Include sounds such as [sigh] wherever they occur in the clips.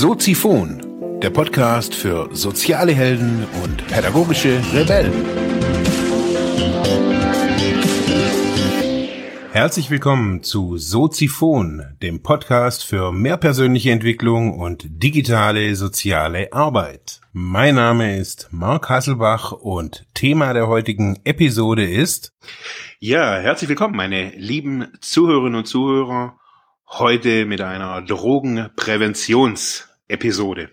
Soziphon, der Podcast für soziale Helden und pädagogische Rebellen. Herzlich willkommen zu Soziphon, dem Podcast für mehr persönliche Entwicklung und digitale soziale Arbeit. Mein Name ist Marc Hasselbach und Thema der heutigen Episode ist Ja, herzlich willkommen, meine lieben Zuhörerinnen und Zuhörer Heute mit einer Drogenpräventionsepisode.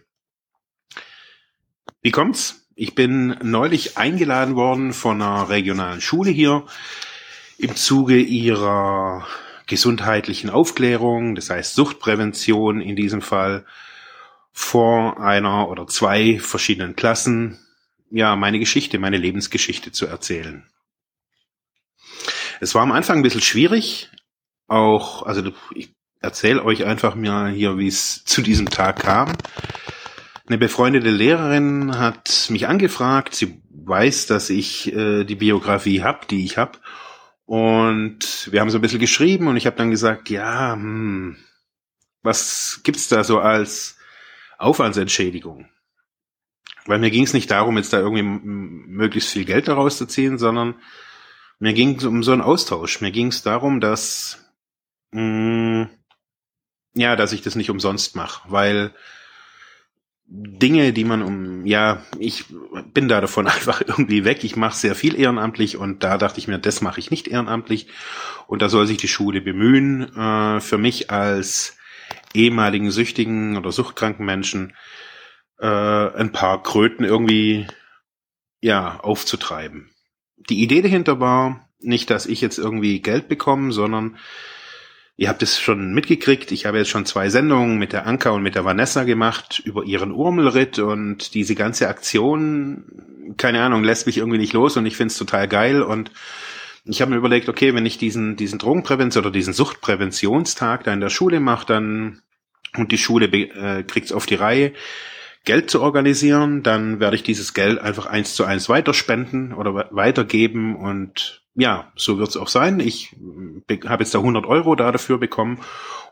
Wie kommt's? Ich bin neulich eingeladen worden von einer regionalen Schule hier im Zuge ihrer gesundheitlichen Aufklärung, das heißt Suchtprävention in diesem Fall, vor einer oder zwei verschiedenen Klassen, ja, meine Geschichte, meine Lebensgeschichte zu erzählen. Es war am Anfang ein bisschen schwierig, auch, also ich erzähle euch einfach mal hier, wie es zu diesem Tag kam. Eine befreundete Lehrerin hat mich angefragt. Sie weiß, dass ich äh, die Biografie habe, die ich habe. Und wir haben so ein bisschen geschrieben und ich habe dann gesagt, ja, hm, was gibt's da so als Aufwandsentschädigung? Weil mir ging es nicht darum, jetzt da irgendwie möglichst viel Geld daraus zu ziehen, sondern mir ging es um so einen Austausch. Mir ging es darum, dass mh, hm, ja, dass ich das nicht umsonst mache, weil Dinge, die man um, ja, ich bin da davon [laughs] einfach irgendwie weg. Ich mache sehr viel ehrenamtlich und da dachte ich mir, das mache ich nicht ehrenamtlich. Und da soll sich die Schule bemühen, äh, für mich als ehemaligen süchtigen oder suchtkranken Menschen äh, ein paar Kröten irgendwie ja aufzutreiben. Die Idee dahinter war nicht, dass ich jetzt irgendwie Geld bekomme, sondern Ihr habt es schon mitgekriegt, ich habe jetzt schon zwei Sendungen mit der Anka und mit der Vanessa gemacht über ihren Urmelritt und diese ganze Aktion, keine Ahnung, lässt mich irgendwie nicht los und ich finde es total geil und ich habe mir überlegt, okay, wenn ich diesen, diesen Drogenprävention oder diesen Suchtpräventionstag da in der Schule mache, dann und die Schule äh, kriegt es auf die Reihe, Geld zu organisieren, dann werde ich dieses Geld einfach eins zu eins weiterspenden oder weitergeben und ja, so wird es auch sein. Ich habe jetzt da 100 Euro da dafür bekommen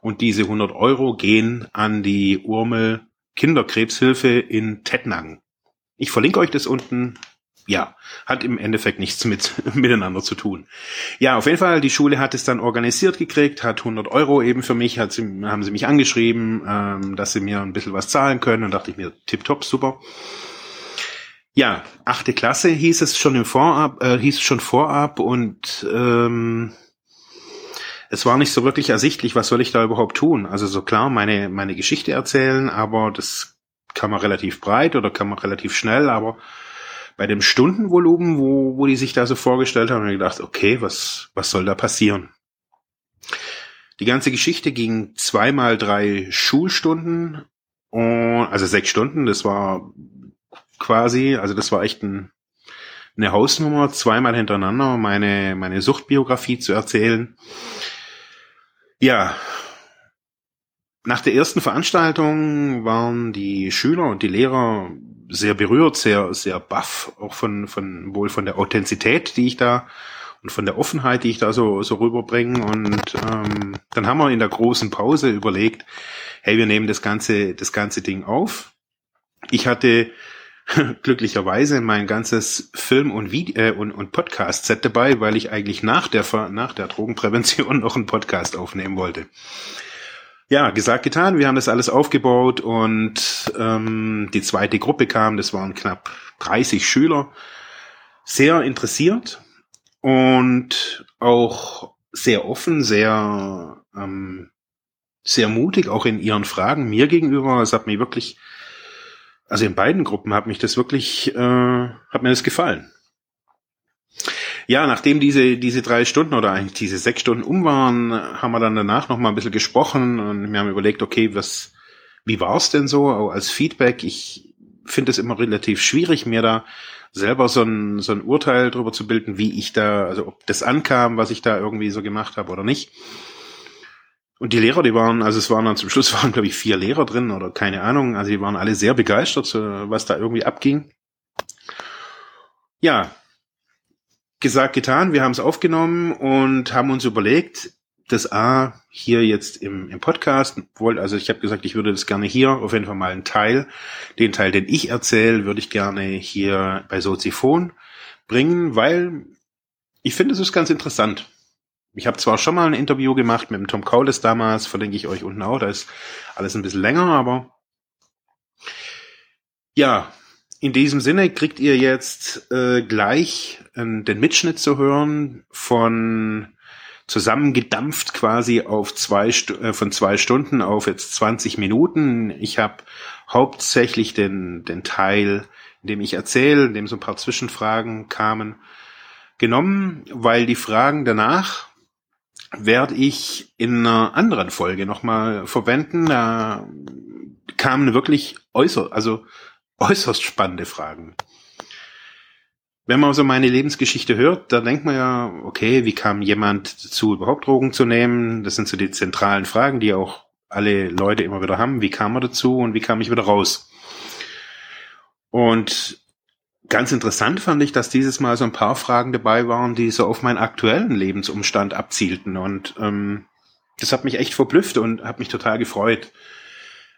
und diese 100 Euro gehen an die Urmel Kinderkrebshilfe in Tettnang. Ich verlinke euch das unten. Ja, hat im Endeffekt nichts mit [laughs] miteinander zu tun. Ja, auf jeden Fall, die Schule hat es dann organisiert gekriegt, hat 100 Euro eben für mich, hat sie, haben sie mich angeschrieben, ähm, dass sie mir ein bisschen was zahlen können und dachte ich mir, tipptopp, super. Ja, achte Klasse hieß es schon im Vorab, äh, hieß es schon vorab und ähm, es war nicht so wirklich ersichtlich, was soll ich da überhaupt tun. Also so klar, meine meine Geschichte erzählen, aber das kann man relativ breit oder kann man relativ schnell, aber bei dem Stundenvolumen, wo, wo die sich da so vorgestellt haben, habe ich gedacht, okay, was, was soll da passieren? Die ganze Geschichte ging zweimal drei Schulstunden, und, also sechs Stunden, das war quasi. Also das war echt ein, eine Hausnummer, zweimal hintereinander meine, meine Suchtbiografie zu erzählen. Ja, nach der ersten Veranstaltung waren die Schüler und die Lehrer sehr berührt, sehr, sehr baff, auch von, von, wohl von der Authentizität, die ich da und von der Offenheit, die ich da so, so rüberbringe. Und ähm, dann haben wir in der großen Pause überlegt, hey, wir nehmen das ganze, das ganze Ding auf. Ich hatte [laughs] glücklicherweise mein ganzes Film- und, Video äh, und, und Podcast-Set dabei, weil ich eigentlich nach der, nach der Drogenprävention [laughs] noch einen Podcast aufnehmen wollte. Ja, gesagt, getan. Wir haben das alles aufgebaut und ähm, die zweite Gruppe kam, das waren knapp 30 Schüler, sehr interessiert und auch sehr offen, sehr, ähm, sehr mutig, auch in ihren Fragen mir gegenüber. Es hat mich wirklich also in beiden Gruppen hat mich das wirklich, äh, hat mir das gefallen. Ja, nachdem diese, diese drei Stunden oder eigentlich diese sechs Stunden um waren, haben wir dann danach noch mal ein bisschen gesprochen und wir haben überlegt, okay, was, wie war's denn so als Feedback? Ich finde es immer relativ schwierig, mir da selber so ein, so ein Urteil darüber zu bilden, wie ich da, also ob das ankam, was ich da irgendwie so gemacht habe oder nicht. Und die Lehrer, die waren, also es waren dann zum Schluss [laughs] waren, glaube ich, vier Lehrer drin oder keine Ahnung. Also die waren alle sehr begeistert, was da irgendwie abging. Ja, gesagt, getan, wir haben es aufgenommen und haben uns überlegt, das A hier jetzt im, im Podcast wollte, also ich habe gesagt, ich würde das gerne hier auf jeden Fall mal einen Teil, den Teil, den ich erzähle, würde ich gerne hier bei Soziphon bringen, weil ich finde, es ist ganz interessant. Ich habe zwar schon mal ein Interview gemacht mit dem Tom Kaulis damals, verlinke ich euch unten auch, da ist alles ein bisschen länger, aber ja, in diesem Sinne kriegt ihr jetzt äh, gleich äh, den Mitschnitt zu hören von zusammengedampft quasi auf zwei äh, von zwei Stunden auf jetzt 20 Minuten. Ich habe hauptsächlich den, den Teil, in dem ich erzähle, in dem so ein paar Zwischenfragen kamen, genommen, weil die Fragen danach werde ich in einer anderen Folge nochmal verwenden. Da kamen wirklich äußerst, also äußerst spannende Fragen wenn man so meine Lebensgeschichte hört, da denkt man ja, okay, wie kam jemand dazu, überhaupt Drogen zu nehmen? Das sind so die zentralen Fragen, die auch alle Leute immer wieder haben. Wie kam er dazu und wie kam ich wieder raus? Und ganz interessant fand ich, dass dieses Mal so ein paar Fragen dabei waren, die so auf meinen aktuellen Lebensumstand abzielten. Und ähm, das hat mich echt verblüfft und hat mich total gefreut.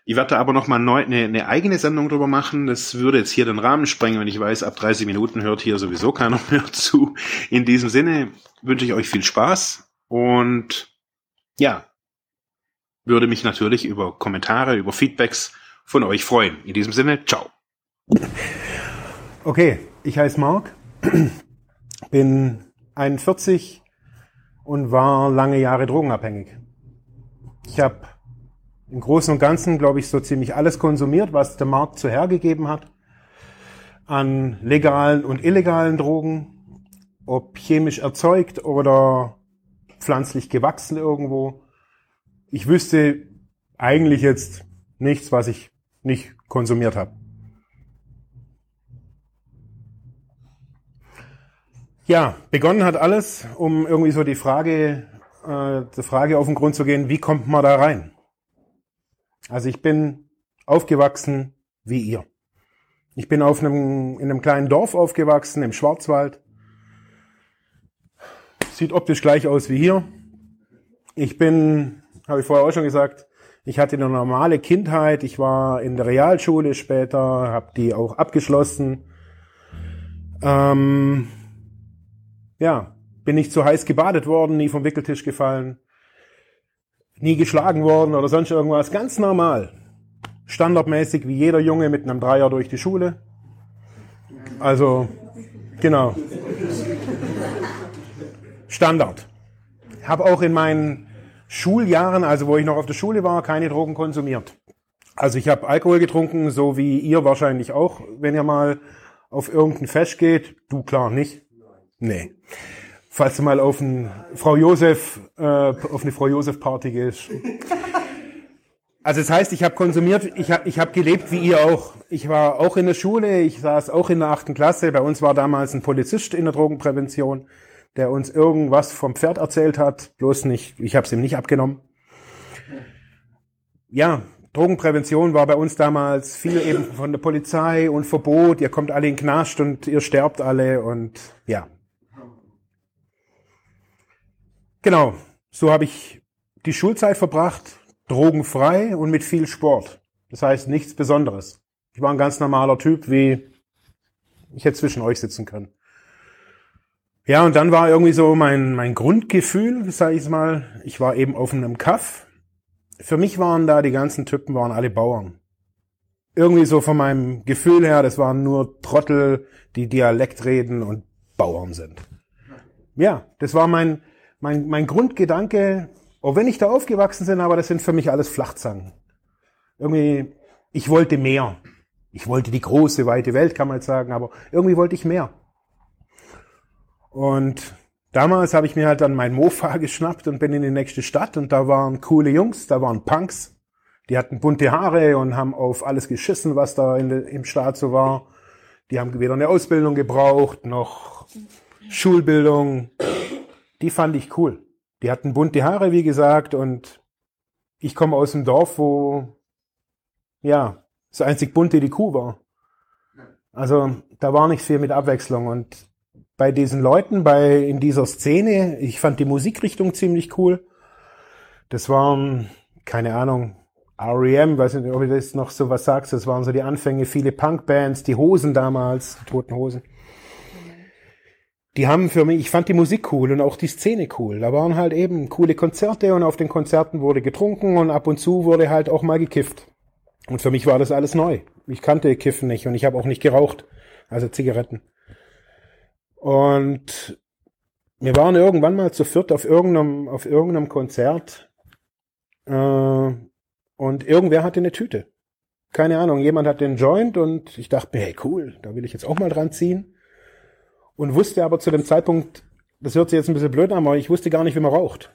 Ich werde da aber noch mal neu, eine, eine eigene Sendung drüber machen. Das würde jetzt hier den Rahmen sprengen, wenn ich weiß, ab 30 Minuten hört hier sowieso keiner [laughs] mehr zu. In diesem Sinne wünsche ich euch viel Spaß und ja, würde mich natürlich über Kommentare, über Feedbacks von euch freuen. In diesem Sinne, ciao. Okay, ich heiße Marc, [clears throat] bin 41 und war lange Jahre drogenabhängig. Ich habe im Großen und Ganzen, glaube ich, so ziemlich alles konsumiert, was der Markt zu hergegeben hat. An legalen und illegalen Drogen, ob chemisch erzeugt oder pflanzlich gewachsen irgendwo. Ich wüsste eigentlich jetzt nichts, was ich nicht konsumiert habe. Ja, begonnen hat alles, um irgendwie so die Frage, äh, die Frage auf den Grund zu gehen, wie kommt man da rein? Also ich bin aufgewachsen wie ihr. Ich bin auf einem, in einem kleinen Dorf aufgewachsen, im Schwarzwald. Sieht optisch gleich aus wie hier. Ich bin, habe ich vorher auch schon gesagt, ich hatte eine normale Kindheit. Ich war in der Realschule später, habe die auch abgeschlossen. Ähm, ja, bin nicht zu heiß gebadet worden, nie vom Wickeltisch gefallen nie geschlagen worden oder sonst irgendwas. Ganz normal. Standardmäßig wie jeder Junge mit einem Dreier durch die Schule. Also, genau. Standard. Habe auch in meinen Schuljahren, also wo ich noch auf der Schule war, keine Drogen konsumiert. Also ich habe Alkohol getrunken, so wie ihr wahrscheinlich auch, wenn ihr mal auf irgendein Fest geht. Du klar nicht. Nee falls du mal auf ein Frau Josef, äh, auf eine Frau Josef Party gehst. Also das heißt, ich habe konsumiert, ich habe ich hab gelebt wie ihr auch. Ich war auch in der Schule, ich saß auch in der achten Klasse. Bei uns war damals ein Polizist in der Drogenprävention, der uns irgendwas vom Pferd erzählt hat, bloß nicht, ich habe es ihm nicht abgenommen. Ja, Drogenprävention war bei uns damals viel eben von der Polizei und Verbot, ihr kommt alle in Knast und ihr sterbt alle und ja, Genau, so habe ich die Schulzeit verbracht, drogenfrei und mit viel Sport. Das heißt nichts Besonderes. Ich war ein ganz normaler Typ, wie ich hätte zwischen euch sitzen können. Ja, und dann war irgendwie so mein, mein Grundgefühl, sage ich mal, ich war eben auf einem Kaff. Für mich waren da die ganzen Typen, waren alle Bauern. Irgendwie so von meinem Gefühl her, das waren nur Trottel, die Dialekt reden und Bauern sind. Ja, das war mein, mein, mein Grundgedanke, auch wenn ich da aufgewachsen bin, aber das sind für mich alles Flachzangen. Irgendwie, ich wollte mehr. Ich wollte die große, weite Welt, kann man jetzt sagen, aber irgendwie wollte ich mehr. Und damals habe ich mir halt dann mein Mofa [laughs] geschnappt und bin in die nächste Stadt und da waren coole Jungs, da waren Punks, die hatten bunte Haare und haben auf alles geschissen, was da in im Staat so war. Die haben weder eine Ausbildung gebraucht, noch Schulbildung, die fand ich cool. Die hatten bunte Haare, wie gesagt, und ich komme aus einem Dorf, wo, ja, das einzig bunte die Kuh war. Also, da war nicht viel mit Abwechslung und bei diesen Leuten, bei, in dieser Szene, ich fand die Musikrichtung ziemlich cool. Das waren, keine Ahnung, REM, weiß nicht, ob ich das noch so was sagst, das waren so die Anfänge, viele Punkbands, die Hosen damals, die Toten Hosen. Die haben für mich, ich fand die Musik cool und auch die Szene cool. Da waren halt eben coole Konzerte und auf den Konzerten wurde getrunken und ab und zu wurde halt auch mal gekifft. Und für mich war das alles neu. Ich kannte Kiffen nicht und ich habe auch nicht geraucht, also Zigaretten. Und wir waren irgendwann mal zu viert auf irgendeinem, auf irgendeinem Konzert äh, und irgendwer hatte eine Tüte. Keine Ahnung, jemand hat den Joint und ich dachte hey cool, da will ich jetzt auch mal dran ziehen. Und wusste aber zu dem Zeitpunkt, das hört sich jetzt ein bisschen blöd an, aber ich wusste gar nicht, wie man raucht.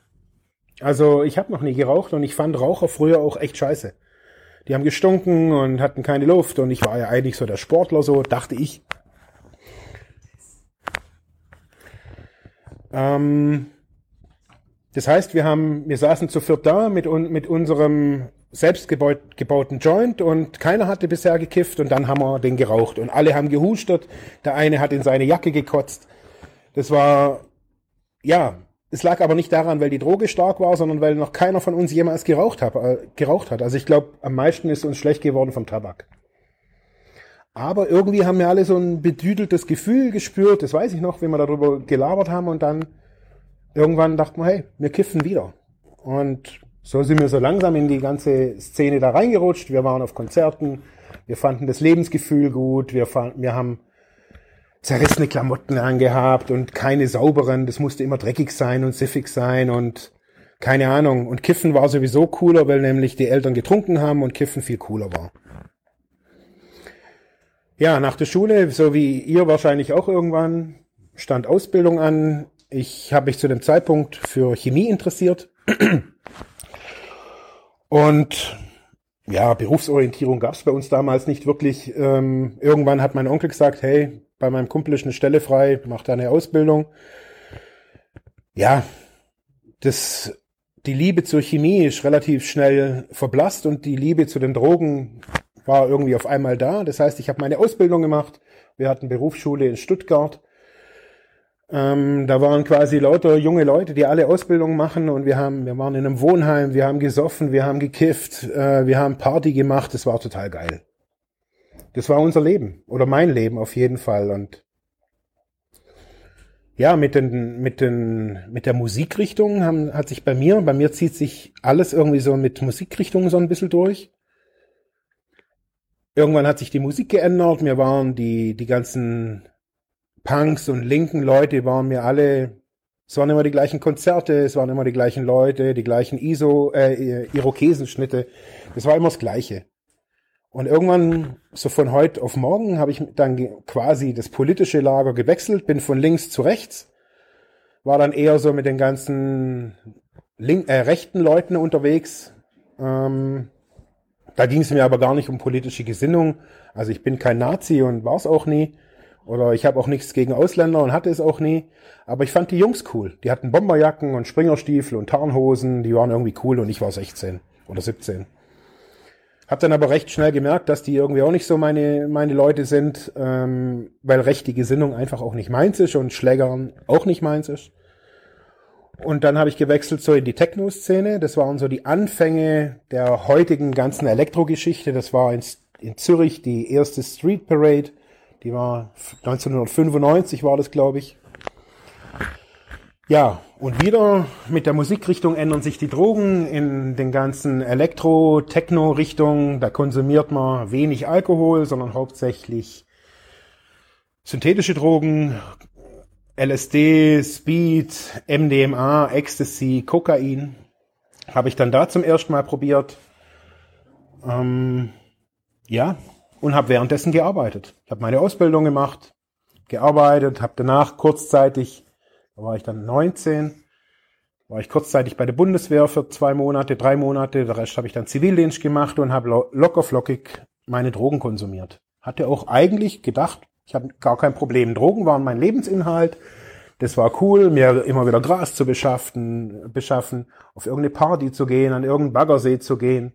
Also ich habe noch nie geraucht und ich fand Raucher früher auch echt scheiße. Die haben gestunken und hatten keine Luft und ich war ja eigentlich so der Sportler, so dachte ich. Ähm, das heißt, wir haben, wir saßen zu viert da mit, mit unserem selbst gebauten Joint und keiner hatte bisher gekifft und dann haben wir den geraucht und alle haben gehustet. Der eine hat in seine Jacke gekotzt. Das war, ja, es lag aber nicht daran, weil die Droge stark war, sondern weil noch keiner von uns jemals geraucht hat. Äh, geraucht hat. Also ich glaube, am meisten ist uns schlecht geworden vom Tabak. Aber irgendwie haben wir alle so ein bedüdeltes Gefühl gespürt. Das weiß ich noch, wenn wir darüber gelabert haben und dann irgendwann dachten wir, hey, wir kiffen wieder. Und so sind wir so langsam in die ganze Szene da reingerutscht. Wir waren auf Konzerten, wir fanden das Lebensgefühl gut, wir, fanden, wir haben zerrissene Klamotten angehabt und keine sauberen, das musste immer dreckig sein und siffig sein und keine Ahnung. Und Kiffen war sowieso cooler, weil nämlich die Eltern getrunken haben und Kiffen viel cooler war. Ja, nach der Schule, so wie ihr wahrscheinlich auch irgendwann, stand Ausbildung an. Ich habe mich zu dem Zeitpunkt für Chemie interessiert. [clears throat] Und ja, Berufsorientierung gab es bei uns damals nicht wirklich. Ähm, irgendwann hat mein Onkel gesagt, hey, bei meinem Kumpel ist eine Stelle frei, mach da eine Ausbildung. Ja, das, die Liebe zur Chemie ist relativ schnell verblasst und die Liebe zu den Drogen war irgendwie auf einmal da. Das heißt, ich habe meine Ausbildung gemacht. Wir hatten Berufsschule in Stuttgart ähm, da waren quasi lauter junge Leute, die alle Ausbildung machen und wir haben, wir waren in einem Wohnheim, wir haben gesoffen, wir haben gekifft, äh, wir haben Party gemacht, das war total geil. Das war unser Leben oder mein Leben auf jeden Fall und ja, mit den, mit den, mit der Musikrichtung haben, hat sich bei mir, bei mir zieht sich alles irgendwie so mit Musikrichtungen so ein bisschen durch. Irgendwann hat sich die Musik geändert. Mir waren die, die ganzen Punks und linken Leute waren mir alle, es waren immer die gleichen Konzerte, es waren immer die gleichen Leute, die gleichen ISO, äh, Irokesenschnitte. Das war immer das Gleiche. Und irgendwann, so von heute auf morgen, habe ich dann quasi das politische Lager gewechselt, bin von links zu rechts, war dann eher so mit den ganzen link, äh, rechten Leuten unterwegs. Ähm, da ging es mir aber gar nicht um politische Gesinnung. Also ich bin kein Nazi und war es auch nie. Oder ich habe auch nichts gegen Ausländer und hatte es auch nie. Aber ich fand die Jungs cool. Die hatten Bomberjacken und Springerstiefel und Tarnhosen. Die waren irgendwie cool und ich war 16 oder 17. Hab dann aber recht schnell gemerkt, dass die irgendwie auch nicht so meine, meine Leute sind, ähm, weil rechte Gesinnung einfach auch nicht meins ist und Schlägern auch nicht meins ist. Und dann habe ich gewechselt so in die Techno-Szene. Das waren so die Anfänge der heutigen ganzen Elektrogeschichte. Das war in, in Zürich die erste Street Parade die war 1995 war das, glaube ich. Ja, und wieder mit der Musikrichtung ändern sich die Drogen in den ganzen Elektro-Techno-Richtungen. Da konsumiert man wenig Alkohol, sondern hauptsächlich synthetische Drogen, LSD, Speed, MDMA, Ecstasy, Kokain. Habe ich dann da zum ersten Mal probiert. Ähm, ja, und habe währenddessen gearbeitet. Ich habe meine Ausbildung gemacht, gearbeitet, habe danach kurzzeitig, da war ich dann 19, war ich kurzzeitig bei der Bundeswehr für zwei Monate, drei Monate, der Rest habe ich dann Zivildienst gemacht und habe locker flockig meine Drogen konsumiert. Hatte auch eigentlich gedacht, ich habe gar kein Problem. Drogen waren mein Lebensinhalt. Das war cool, mir immer wieder Gras zu beschaffen, beschaffen, auf irgendeine Party zu gehen, an irgendeinen Baggersee zu gehen.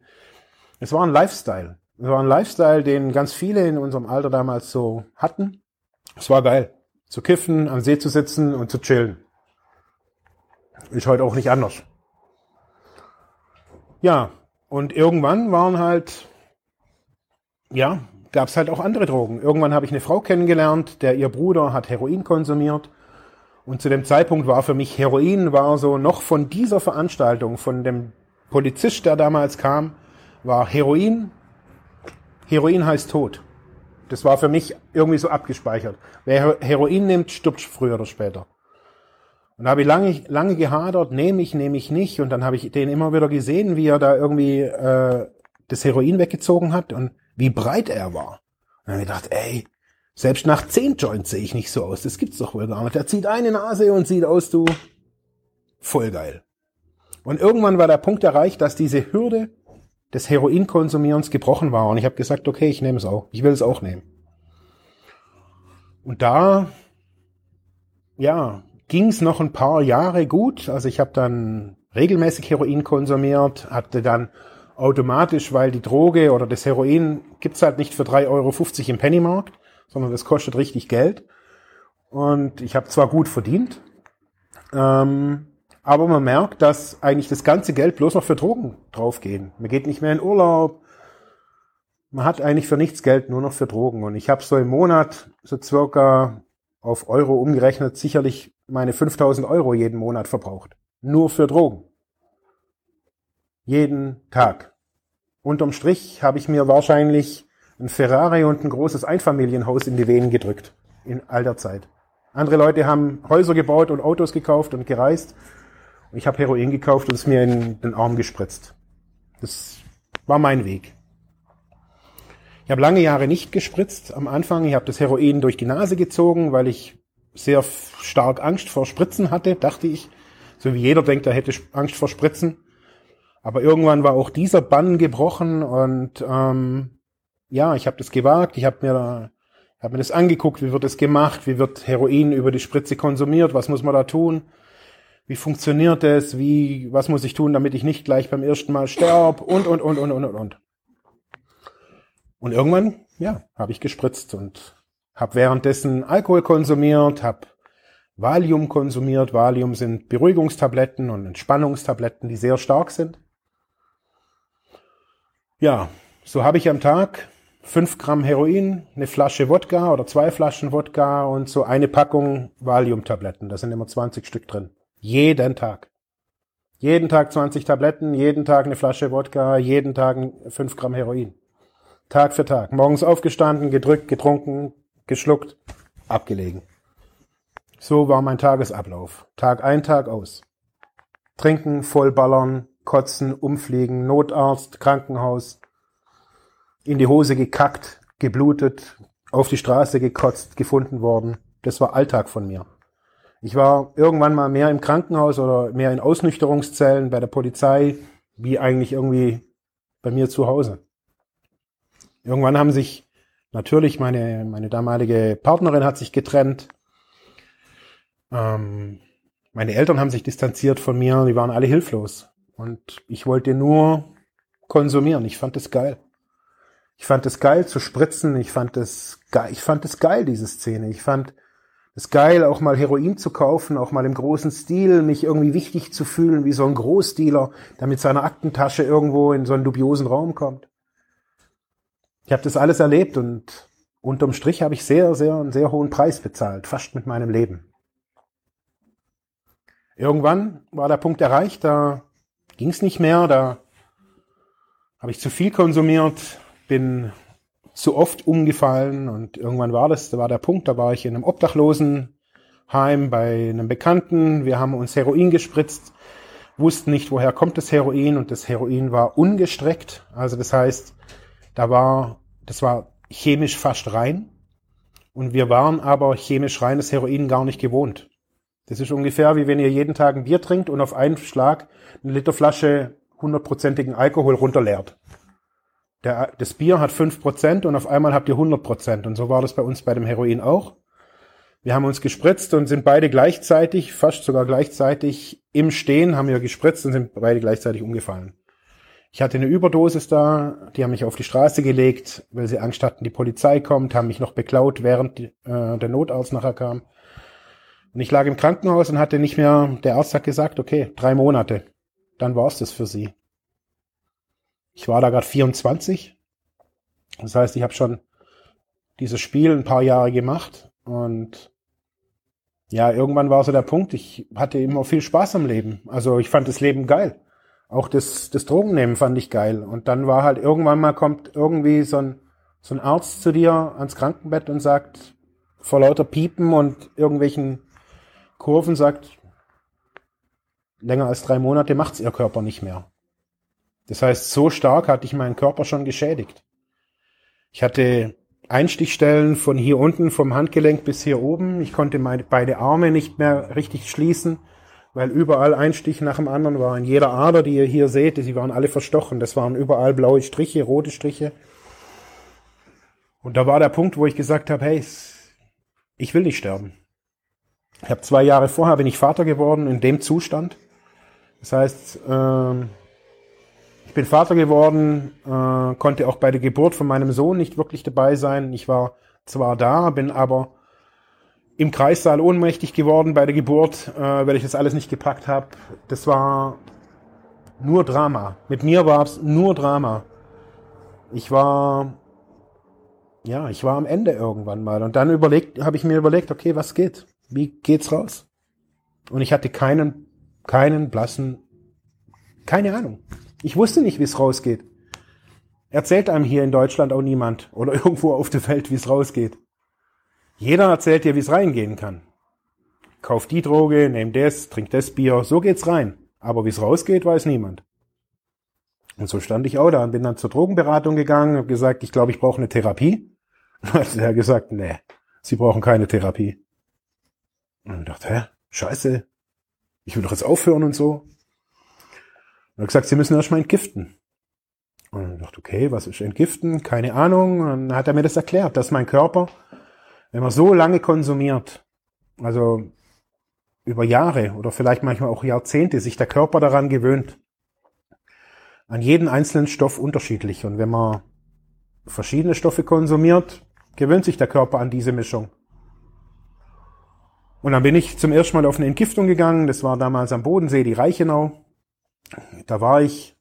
Es war ein Lifestyle. Es war ein Lifestyle, den ganz viele in unserem Alter damals so hatten. Es war geil. Zu kiffen, am See zu sitzen und zu chillen. Ist heute auch nicht anders. Ja, und irgendwann waren halt, ja, gab es halt auch andere Drogen. Irgendwann habe ich eine Frau kennengelernt, der ihr Bruder hat Heroin konsumiert. Und zu dem Zeitpunkt war für mich Heroin, war so noch von dieser Veranstaltung, von dem Polizist, der damals kam, war Heroin. Heroin heißt Tod. Das war für mich irgendwie so abgespeichert. Wer Heroin nimmt, stirbt früher oder später. Und da habe ich lange, lange gehadert, nehme ich, nehme ich nicht. Und dann habe ich den immer wieder gesehen, wie er da irgendwie äh, das Heroin weggezogen hat und wie breit er war. Und dann habe ich gedacht, ey, selbst nach zehn Joints sehe ich nicht so aus. Das gibt's doch wohl gar nicht. Er zieht eine Nase und sieht aus, du, voll geil. Und irgendwann war der Punkt erreicht, dass diese Hürde des Heroinkonsumierens gebrochen war. Und ich habe gesagt, okay, ich nehme es auch. Ich will es auch nehmen. Und da, ja, ging es noch ein paar Jahre gut. Also ich habe dann regelmäßig Heroin konsumiert, hatte dann automatisch, weil die Droge oder das Heroin gibt's halt nicht für 3,50 Euro im Pennymarkt, sondern das kostet richtig Geld. Und ich habe zwar gut verdient, ähm, aber man merkt, dass eigentlich das ganze Geld bloß noch für Drogen draufgehen. Man geht nicht mehr in Urlaub. Man hat eigentlich für nichts Geld, nur noch für Drogen. Und ich habe so im Monat so circa auf Euro umgerechnet sicherlich meine 5000 Euro jeden Monat verbraucht. Nur für Drogen. Jeden Tag. Unterm Strich habe ich mir wahrscheinlich ein Ferrari und ein großes Einfamilienhaus in die Venen gedrückt. In all der Zeit. Andere Leute haben Häuser gebaut und Autos gekauft und gereist. Ich habe Heroin gekauft und es mir in den Arm gespritzt. Das war mein Weg. Ich habe lange Jahre nicht gespritzt am Anfang. Ich habe das Heroin durch die Nase gezogen, weil ich sehr stark Angst vor Spritzen hatte, dachte ich. So wie jeder denkt, er hätte Angst vor Spritzen. Aber irgendwann war auch dieser Bann gebrochen und ähm, ja, ich habe das gewagt. Ich habe mir, hab mir das angeguckt, wie wird es gemacht, wie wird Heroin über die Spritze konsumiert, was muss man da tun, wie funktioniert es, wie, was muss ich tun, damit ich nicht gleich beim ersten Mal sterb und und und und und und und. Und irgendwann, ja, habe ich gespritzt und habe währenddessen Alkohol konsumiert, habe Valium konsumiert. Valium sind Beruhigungstabletten und Entspannungstabletten, die sehr stark sind. Ja, so habe ich am Tag fünf Gramm Heroin, eine Flasche Wodka oder zwei Flaschen Wodka und so eine Packung Valium-Tabletten. Da sind immer 20 Stück drin. Jeden Tag. Jeden Tag 20 Tabletten, jeden Tag eine Flasche Wodka, jeden Tag fünf Gramm Heroin. Tag für Tag. Morgens aufgestanden, gedrückt, getrunken, geschluckt, abgelegen. So war mein Tagesablauf. Tag ein, Tag aus. Trinken, vollballern, kotzen, umfliegen, Notarzt, Krankenhaus, in die Hose gekackt, geblutet, auf die Straße gekotzt, gefunden worden. Das war Alltag von mir. Ich war irgendwann mal mehr im Krankenhaus oder mehr in Ausnüchterungszellen bei der Polizei, wie eigentlich irgendwie bei mir zu Hause. Irgendwann haben sich natürlich meine, meine damalige Partnerin hat sich getrennt. Ähm, meine Eltern haben sich distanziert von mir, die waren alle hilflos. Und ich wollte nur konsumieren. Ich fand es geil. Ich fand es geil zu spritzen. Ich fand es geil. Ich fand es geil, diese Szene. Ich fand es geil, auch mal Heroin zu kaufen, auch mal im großen Stil, mich irgendwie wichtig zu fühlen, wie so ein Großdealer, der mit seiner Aktentasche irgendwo in so einen dubiosen Raum kommt. Ich habe das alles erlebt und unterm Strich habe ich sehr, sehr einen sehr hohen Preis bezahlt, fast mit meinem Leben. Irgendwann war der Punkt erreicht, da ging es nicht mehr, da habe ich zu viel konsumiert, bin zu oft umgefallen und irgendwann war das, da war der Punkt, da war ich in einem Obdachlosenheim bei einem Bekannten, wir haben uns Heroin gespritzt, wussten nicht, woher kommt das Heroin und das Heroin war ungestreckt, also das heißt, da war, das war chemisch fast rein und wir waren aber chemisch reines Heroin gar nicht gewohnt. Das ist ungefähr wie wenn ihr jeden Tag ein Bier trinkt und auf einen Schlag eine Literflasche hundertprozentigen Alkohol runterleert. Der, das Bier hat fünf Prozent und auf einmal habt ihr 100%. Und so war das bei uns bei dem Heroin auch. Wir haben uns gespritzt und sind beide gleichzeitig, fast sogar gleichzeitig im Stehen, haben wir gespritzt und sind beide gleichzeitig umgefallen. Ich hatte eine Überdosis da, die haben mich auf die Straße gelegt, weil sie Angst hatten, die Polizei kommt, haben mich noch beklaut, während die, äh, der Notarzt nachher kam. Und ich lag im Krankenhaus und hatte nicht mehr, der Arzt hat gesagt, okay, drei Monate. Dann war es das für sie. Ich war da gerade 24. Das heißt, ich habe schon dieses Spiel ein paar Jahre gemacht und ja, irgendwann war so der Punkt, ich hatte immer viel Spaß am Leben. Also ich fand das Leben geil. Auch das, das Drogennehmen fand ich geil. Und dann war halt irgendwann mal kommt irgendwie so ein, so ein Arzt zu dir ans Krankenbett und sagt, vor lauter Piepen und irgendwelchen Kurven sagt, länger als drei Monate macht's ihr Körper nicht mehr. Das heißt, so stark hatte ich meinen Körper schon geschädigt. Ich hatte Einstichstellen von hier unten vom Handgelenk bis hier oben. Ich konnte meine beide Arme nicht mehr richtig schließen, weil überall ein Stich nach dem anderen war. In jeder Ader, die ihr hier seht, sie waren alle verstochen. Das waren überall blaue Striche, rote Striche. Und da war der Punkt, wo ich gesagt habe, hey, ich will nicht sterben. Ich habe zwei Jahre vorher bin ich Vater geworden in dem Zustand. Das heißt, ähm, ich bin Vater geworden, äh, konnte auch bei der Geburt von meinem Sohn nicht wirklich dabei sein. Ich war zwar da, bin aber im Kreissaal ohnmächtig geworden bei der Geburt, äh, weil ich das alles nicht gepackt habe. Das war nur Drama. Mit mir war es nur Drama. Ich war ja, ich war am Ende irgendwann mal und dann überlegt, habe ich mir überlegt, okay, was geht? Wie geht's raus? Und ich hatte keinen keinen blassen keine Ahnung. Ich wusste nicht, wie es rausgeht. Erzählt einem hier in Deutschland auch niemand oder [laughs] irgendwo auf der Welt, wie es rausgeht. Jeder erzählt dir, wie es reingehen kann. Kauf die Droge, nimm das, trink das Bier, so geht's rein. Aber wie es rausgeht, weiß niemand. Und so stand ich auch da und bin dann zur Drogenberatung gegangen, habe gesagt, ich glaube, ich brauche eine Therapie. [laughs] Und hat er gesagt, nee, Sie brauchen keine Therapie. Und ich dachte, hä, scheiße, ich will doch jetzt aufhören und so. Und er hat gesagt, Sie müssen erstmal entgiften. Und ich dachte, okay, was ist entgiften? Keine Ahnung. Und dann hat er mir das erklärt, dass mein Körper, wenn man so lange konsumiert, also über Jahre oder vielleicht manchmal auch Jahrzehnte, sich der Körper daran gewöhnt, an jeden einzelnen Stoff unterschiedlich. Und wenn man verschiedene Stoffe konsumiert, gewöhnt sich der Körper an diese Mischung. Und dann bin ich zum ersten Mal auf eine Entgiftung gegangen. Das war damals am Bodensee, die Reichenau. Da war ich,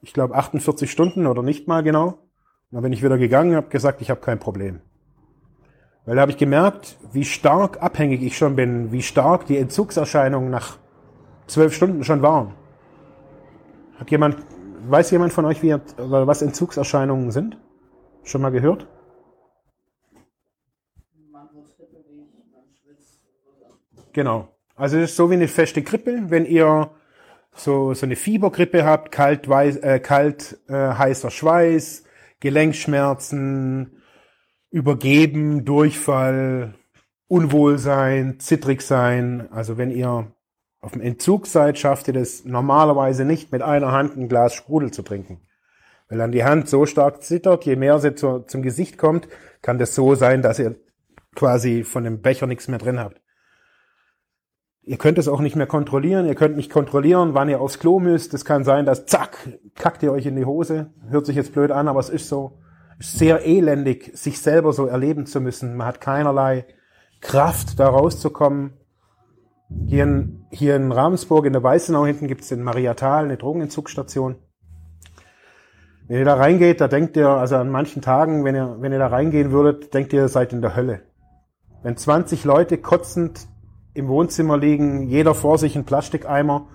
ich glaube, 48 Stunden oder nicht mal genau. Und dann bin ich wieder gegangen und habe gesagt, ich habe kein Problem. Weil da habe ich gemerkt, wie stark abhängig ich schon bin, wie stark die Entzugserscheinungen nach zwölf Stunden schon waren. Hat jemand, weiß jemand von euch, wie, was Entzugserscheinungen sind? Schon mal gehört? Genau. Also es ist so wie eine feste Grippe, wenn ihr so, so eine Fiebergrippe habt, kalt, weiß, äh, kalt äh, heißer Schweiß, Gelenkschmerzen, Übergeben, Durchfall, Unwohlsein, zittrig sein. Also wenn ihr auf dem Entzug seid, schafft ihr das normalerweise nicht, mit einer Hand ein Glas Sprudel zu trinken. Weil dann die Hand so stark zittert, je mehr sie zu, zum Gesicht kommt, kann das so sein, dass ihr quasi von dem Becher nichts mehr drin habt. Ihr könnt es auch nicht mehr kontrollieren. Ihr könnt nicht kontrollieren, wann ihr aufs Klo müsst. Es kann sein, dass zack, kackt ihr euch in die Hose. Hört sich jetzt blöd an, aber es ist so. Sehr elendig, sich selber so erleben zu müssen. Man hat keinerlei Kraft, da rauszukommen. Hier in, hier in Ravensburg, in der Weißenau hinten gibt's in Mariatal eine Drogenentzugsstation. Wenn ihr da reingeht, da denkt ihr, also an manchen Tagen, wenn ihr, wenn ihr da reingehen würdet, denkt ihr, ihr seid in der Hölle. Wenn 20 Leute kotzend im Wohnzimmer liegen, jeder vor sich ein Plastikeimer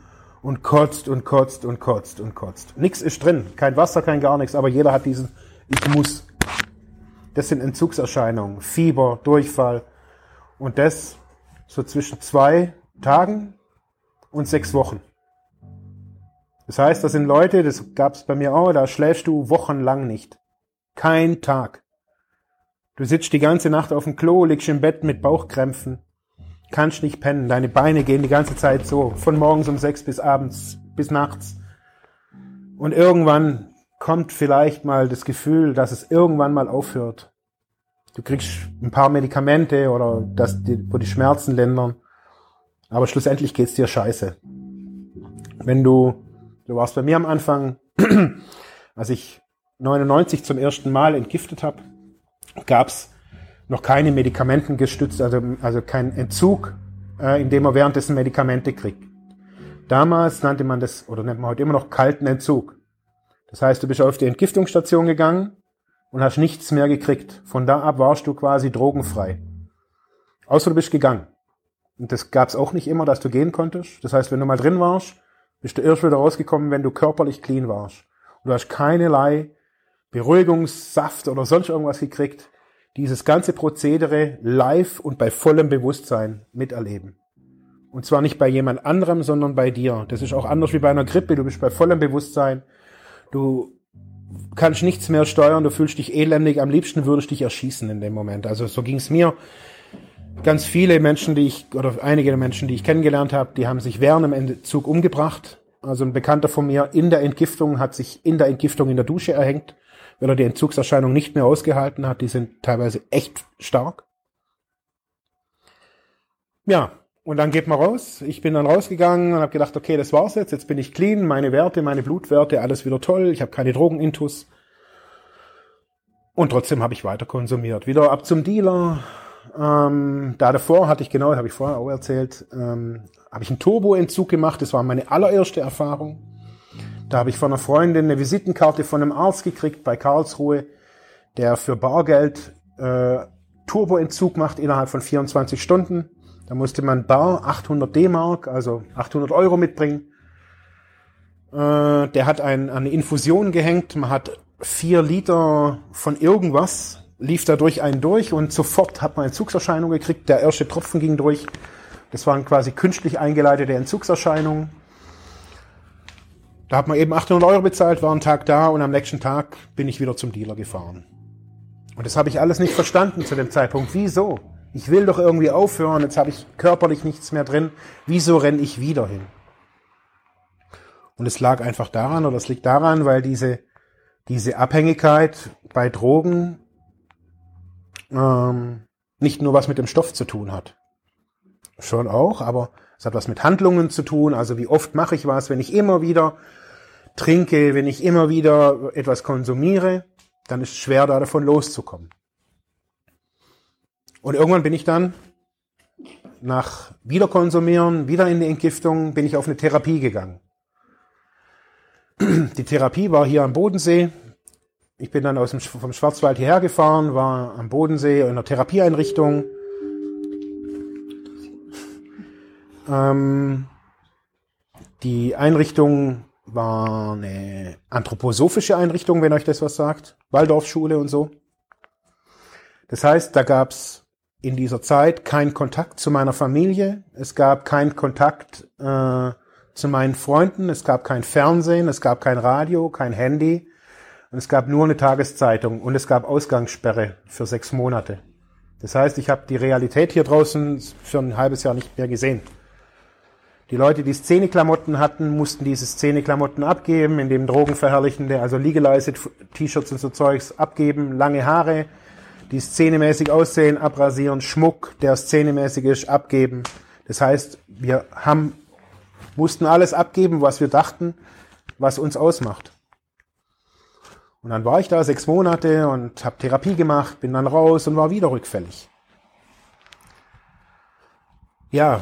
und kotzt und kotzt und kotzt und kotzt. Nix ist drin, kein Wasser, kein gar nichts, aber jeder hat diesen Ich muss. Das sind Entzugserscheinungen, Fieber, Durchfall und das so zwischen zwei Tagen und sechs Wochen. Das heißt, das sind Leute, das gab es bei mir auch, da schläfst du wochenlang nicht. Kein Tag. Du sitzt die ganze Nacht auf dem Klo, liegst im Bett mit Bauchkrämpfen, kannst nicht pennen, deine Beine gehen die ganze Zeit so, von morgens um sechs bis abends, bis nachts. Und irgendwann kommt vielleicht mal das Gefühl, dass es irgendwann mal aufhört. Du kriegst ein paar Medikamente oder die, wo die Schmerzen lindern. Aber schlussendlich geht's dir scheiße. Wenn du, du warst bei mir am Anfang, [clears throat] als ich 99 zum ersten Mal entgiftet habe, gab's noch keine Medikamenten gestützt, also, also kein Entzug, äh, indem man währenddessen Medikamente kriegt. Damals nannte man das, oder nennt man heute immer noch kalten Entzug. Das heißt, du bist auf die Entgiftungsstation gegangen und hast nichts mehr gekriegt. Von da ab warst du quasi drogenfrei. Außer du bist gegangen. Und das gab's auch nicht immer, dass du gehen konntest. Das heißt, wenn du mal drin warst, bist du erst wieder rausgekommen, wenn du körperlich clean warst. Und du hast keinerlei Beruhigungssaft oder sonst irgendwas gekriegt. Dieses ganze Prozedere live und bei vollem Bewusstsein miterleben. Und zwar nicht bei jemand anderem, sondern bei dir. Das ist auch anders wie bei einer Grippe. Du bist bei vollem Bewusstsein. Du kannst nichts mehr steuern. Du fühlst dich elendig. Am liebsten würdest du dich erschießen in dem Moment. Also so ging's mir. Ganz viele Menschen, die ich, oder einige Menschen, die ich kennengelernt habe, die haben sich während dem Entzug umgebracht. Also ein Bekannter von mir in der Entgiftung hat sich in der Entgiftung in der Dusche erhängt, weil er die Entzugserscheinung nicht mehr ausgehalten hat. Die sind teilweise echt stark. Ja, und dann geht man raus. Ich bin dann rausgegangen und habe gedacht, okay, das war's jetzt. Jetzt bin ich clean, meine Werte, meine Blutwerte, alles wieder toll. Ich habe keine Drogenintus. Und trotzdem habe ich weiter konsumiert. Wieder ab zum Dealer. Ähm, da davor hatte ich genau, habe ich vorher auch erzählt, ähm, habe ich einen Turboentzug gemacht. Das war meine allererste Erfahrung. Da habe ich von einer Freundin eine Visitenkarte von einem Arzt gekriegt bei Karlsruhe, der für Bargeld äh, Turboentzug macht innerhalb von 24 Stunden. Da musste man bar 800 D-Mark, also 800 Euro mitbringen. Äh, der hat ein, eine Infusion gehängt. Man hat vier Liter von irgendwas, lief da durch einen durch und sofort hat man Entzugserscheinung gekriegt. Der erste Tropfen ging durch. Das waren quasi künstlich eingeleitete Entzugserscheinungen. Da hat man eben 800 Euro bezahlt, war ein Tag da und am nächsten Tag bin ich wieder zum Dealer gefahren. Und das habe ich alles nicht verstanden zu dem Zeitpunkt. Wieso? Ich will doch irgendwie aufhören, jetzt habe ich körperlich nichts mehr drin. Wieso renne ich wieder hin? Und es lag einfach daran, oder es liegt daran, weil diese, diese Abhängigkeit bei Drogen ähm, nicht nur was mit dem Stoff zu tun hat. Schon auch, aber es hat was mit Handlungen zu tun. Also wie oft mache ich was, wenn ich immer wieder trinke, wenn ich immer wieder etwas konsumiere, dann ist es schwer, da davon loszukommen. Und irgendwann bin ich dann nach Wiederkonsumieren, wieder in die Entgiftung, bin ich auf eine Therapie gegangen. Die Therapie war hier am Bodensee. Ich bin dann aus dem, vom Schwarzwald hierher gefahren, war am Bodensee in einer Therapieeinrichtung. Ähm, die Einrichtung war eine anthroposophische Einrichtung, wenn euch das was sagt. Waldorfschule und so. Das heißt, da gab's in dieser Zeit keinen Kontakt zu meiner Familie, es gab keinen Kontakt äh, zu meinen Freunden, es gab kein Fernsehen, es gab kein Radio, kein Handy und es gab nur eine Tageszeitung und es gab Ausgangssperre für sechs Monate. Das heißt, ich habe die Realität hier draußen für ein halbes Jahr nicht mehr gesehen. Die Leute, die Szeneklamotten hatten, mussten diese Szeneklamotten abgeben, in dem drogenverherrlichende, also legalized T-Shirts und so Zeugs abgeben, lange Haare, die szenemäßig aussehen, abrasieren, Schmuck, der szenemäßig ist, abgeben. Das heißt, wir haben, mussten alles abgeben, was wir dachten, was uns ausmacht. Und dann war ich da sechs Monate und habe Therapie gemacht, bin dann raus und war wieder rückfällig. Ja,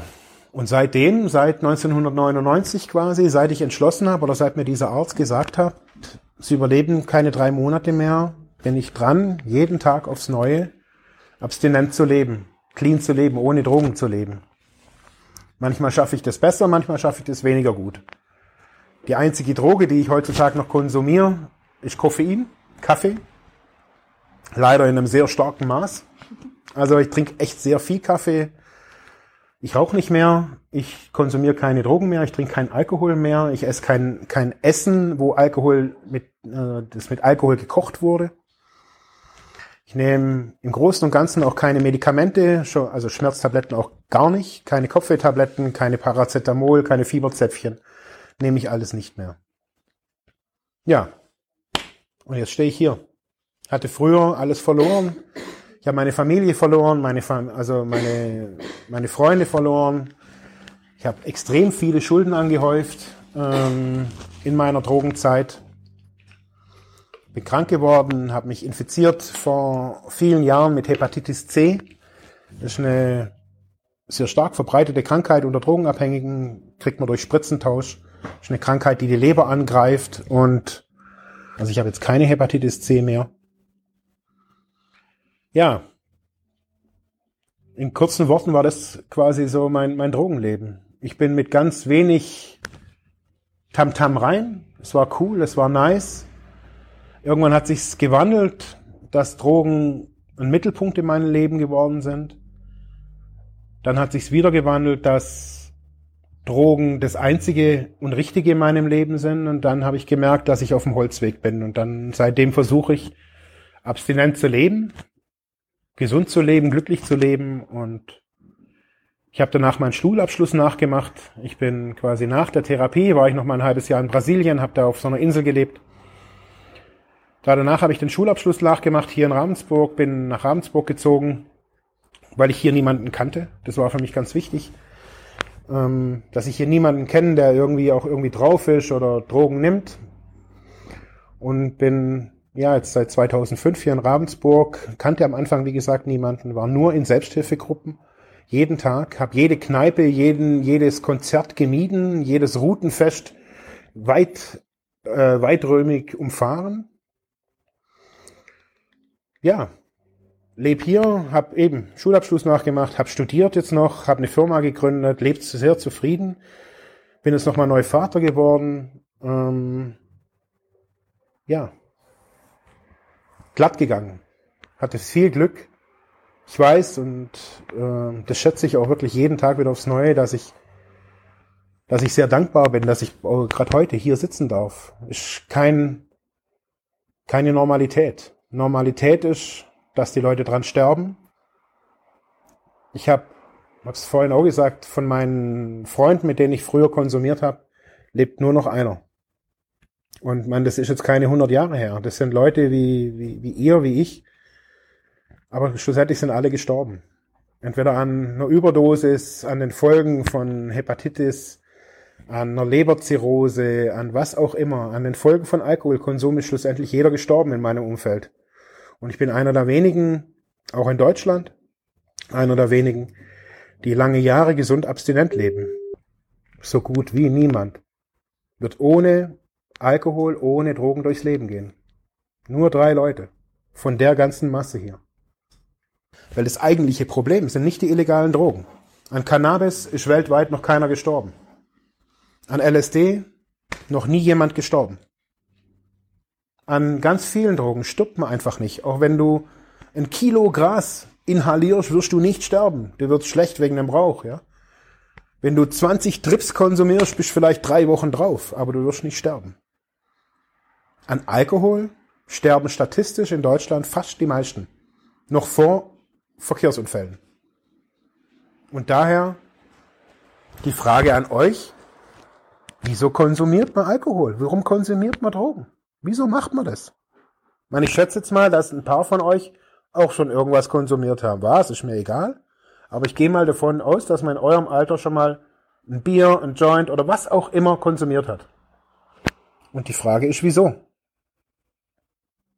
und seitdem, seit 1999 quasi, seit ich entschlossen habe oder seit mir dieser Arzt gesagt hat, sie überleben keine drei Monate mehr, bin ich dran, jeden Tag aufs Neue abstinent zu leben, clean zu leben, ohne Drogen zu leben. Manchmal schaffe ich das besser, manchmal schaffe ich das weniger gut. Die einzige Droge, die ich heutzutage noch konsumiere, ist Koffein, Kaffee. Leider in einem sehr starken Maß. Also ich trinke echt sehr viel Kaffee. Ich rauche nicht mehr. Ich konsumiere keine Drogen mehr. Ich trinke keinen Alkohol mehr. Ich esse kein, kein Essen, wo Alkohol mit, äh, das mit Alkohol gekocht wurde. Ich nehme im Großen und Ganzen auch keine Medikamente, also Schmerztabletten auch gar nicht, keine Kopfwehtabletten, keine Paracetamol, keine Fieberzäpfchen. Nehme ich alles nicht mehr. Ja. Und jetzt stehe ich hier. Hatte früher alles verloren. Ich habe meine Familie verloren, meine, also meine, meine Freunde verloren. Ich habe extrem viele Schulden angehäuft ähm, in meiner Drogenzeit bin krank geworden, habe mich infiziert vor vielen Jahren mit Hepatitis C. Das ist eine sehr stark verbreitete Krankheit unter Drogenabhängigen, kriegt man durch Spritzentausch. Das ist eine Krankheit, die die Leber angreift und Also ich habe jetzt keine Hepatitis C mehr. Ja. In kurzen Worten war das quasi so mein, mein Drogenleben. Ich bin mit ganz wenig Tamtam -Tam rein. Es war cool, es war nice. Irgendwann hat sich's gewandelt, dass Drogen ein Mittelpunkt in meinem Leben geworden sind. Dann hat sich's wieder gewandelt, dass Drogen das einzige und richtige in meinem Leben sind. Und dann habe ich gemerkt, dass ich auf dem Holzweg bin. Und dann seitdem versuche ich, abstinent zu leben, gesund zu leben, glücklich zu leben. Und ich habe danach meinen Schulabschluss nachgemacht. Ich bin quasi nach der Therapie, war ich noch mal ein halbes Jahr in Brasilien, habe da auf so einer Insel gelebt. Da danach habe ich den Schulabschluss nachgemacht hier in Ravensburg, bin nach Ravensburg gezogen, weil ich hier niemanden kannte. Das war für mich ganz wichtig ähm, dass ich hier niemanden kenne, der irgendwie auch irgendwie drauf ist oder Drogen nimmt. Und bin ja jetzt seit 2005 hier in Ravensburg, kannte am Anfang wie gesagt niemanden, war nur in Selbsthilfegruppen jeden Tag, habe jede Kneipe, jeden, jedes Konzert gemieden, jedes Routenfest weit, äh, weitrömig umfahren. Ja, lebe hier, habe eben Schulabschluss nachgemacht, habe studiert jetzt noch, habe eine Firma gegründet, lebt sehr zufrieden, bin jetzt nochmal neu Vater geworden. Ähm, ja, glatt gegangen, hatte viel Glück. Ich weiß und äh, das schätze ich auch wirklich jeden Tag wieder aufs Neue, dass ich dass ich sehr dankbar bin, dass ich gerade heute hier sitzen darf. Ist kein keine Normalität. Normalität ist dass die Leute dran sterben. Ich habe, es vorhin auch gesagt, von meinen Freunden, mit denen ich früher konsumiert habe, lebt nur noch einer. Und man, das ist jetzt keine 100 Jahre her. Das sind Leute wie, wie, wie ihr, wie ich. Aber schlussendlich sind alle gestorben. Entweder an einer Überdosis, an den Folgen von Hepatitis, an einer Leberzirrhose, an was auch immer, an den Folgen von Alkoholkonsum ist schlussendlich jeder gestorben in meinem Umfeld. Und ich bin einer der wenigen, auch in Deutschland, einer der wenigen, die lange Jahre gesund abstinent leben. So gut wie niemand wird ohne Alkohol, ohne Drogen durchs Leben gehen. Nur drei Leute von der ganzen Masse hier. Weil das eigentliche Problem sind nicht die illegalen Drogen. An Cannabis ist weltweit noch keiner gestorben. An LSD noch nie jemand gestorben an ganz vielen Drogen stirbt man einfach nicht. Auch wenn du ein Kilo Gras inhalierst, wirst du nicht sterben. Du wirst schlecht wegen dem Rauch, ja. Wenn du 20 Trips konsumierst, bist du vielleicht drei Wochen drauf, aber du wirst nicht sterben. An Alkohol sterben statistisch in Deutschland fast die meisten. Noch vor Verkehrsunfällen. Und daher die Frage an euch, wieso konsumiert man Alkohol? Warum konsumiert man Drogen? Wieso macht man das? Ich meine, ich schätze jetzt mal, dass ein paar von euch auch schon irgendwas konsumiert haben. Was? Ist mir egal. Aber ich gehe mal davon aus, dass man in eurem Alter schon mal ein Bier, ein Joint oder was auch immer konsumiert hat. Und die Frage ist, wieso?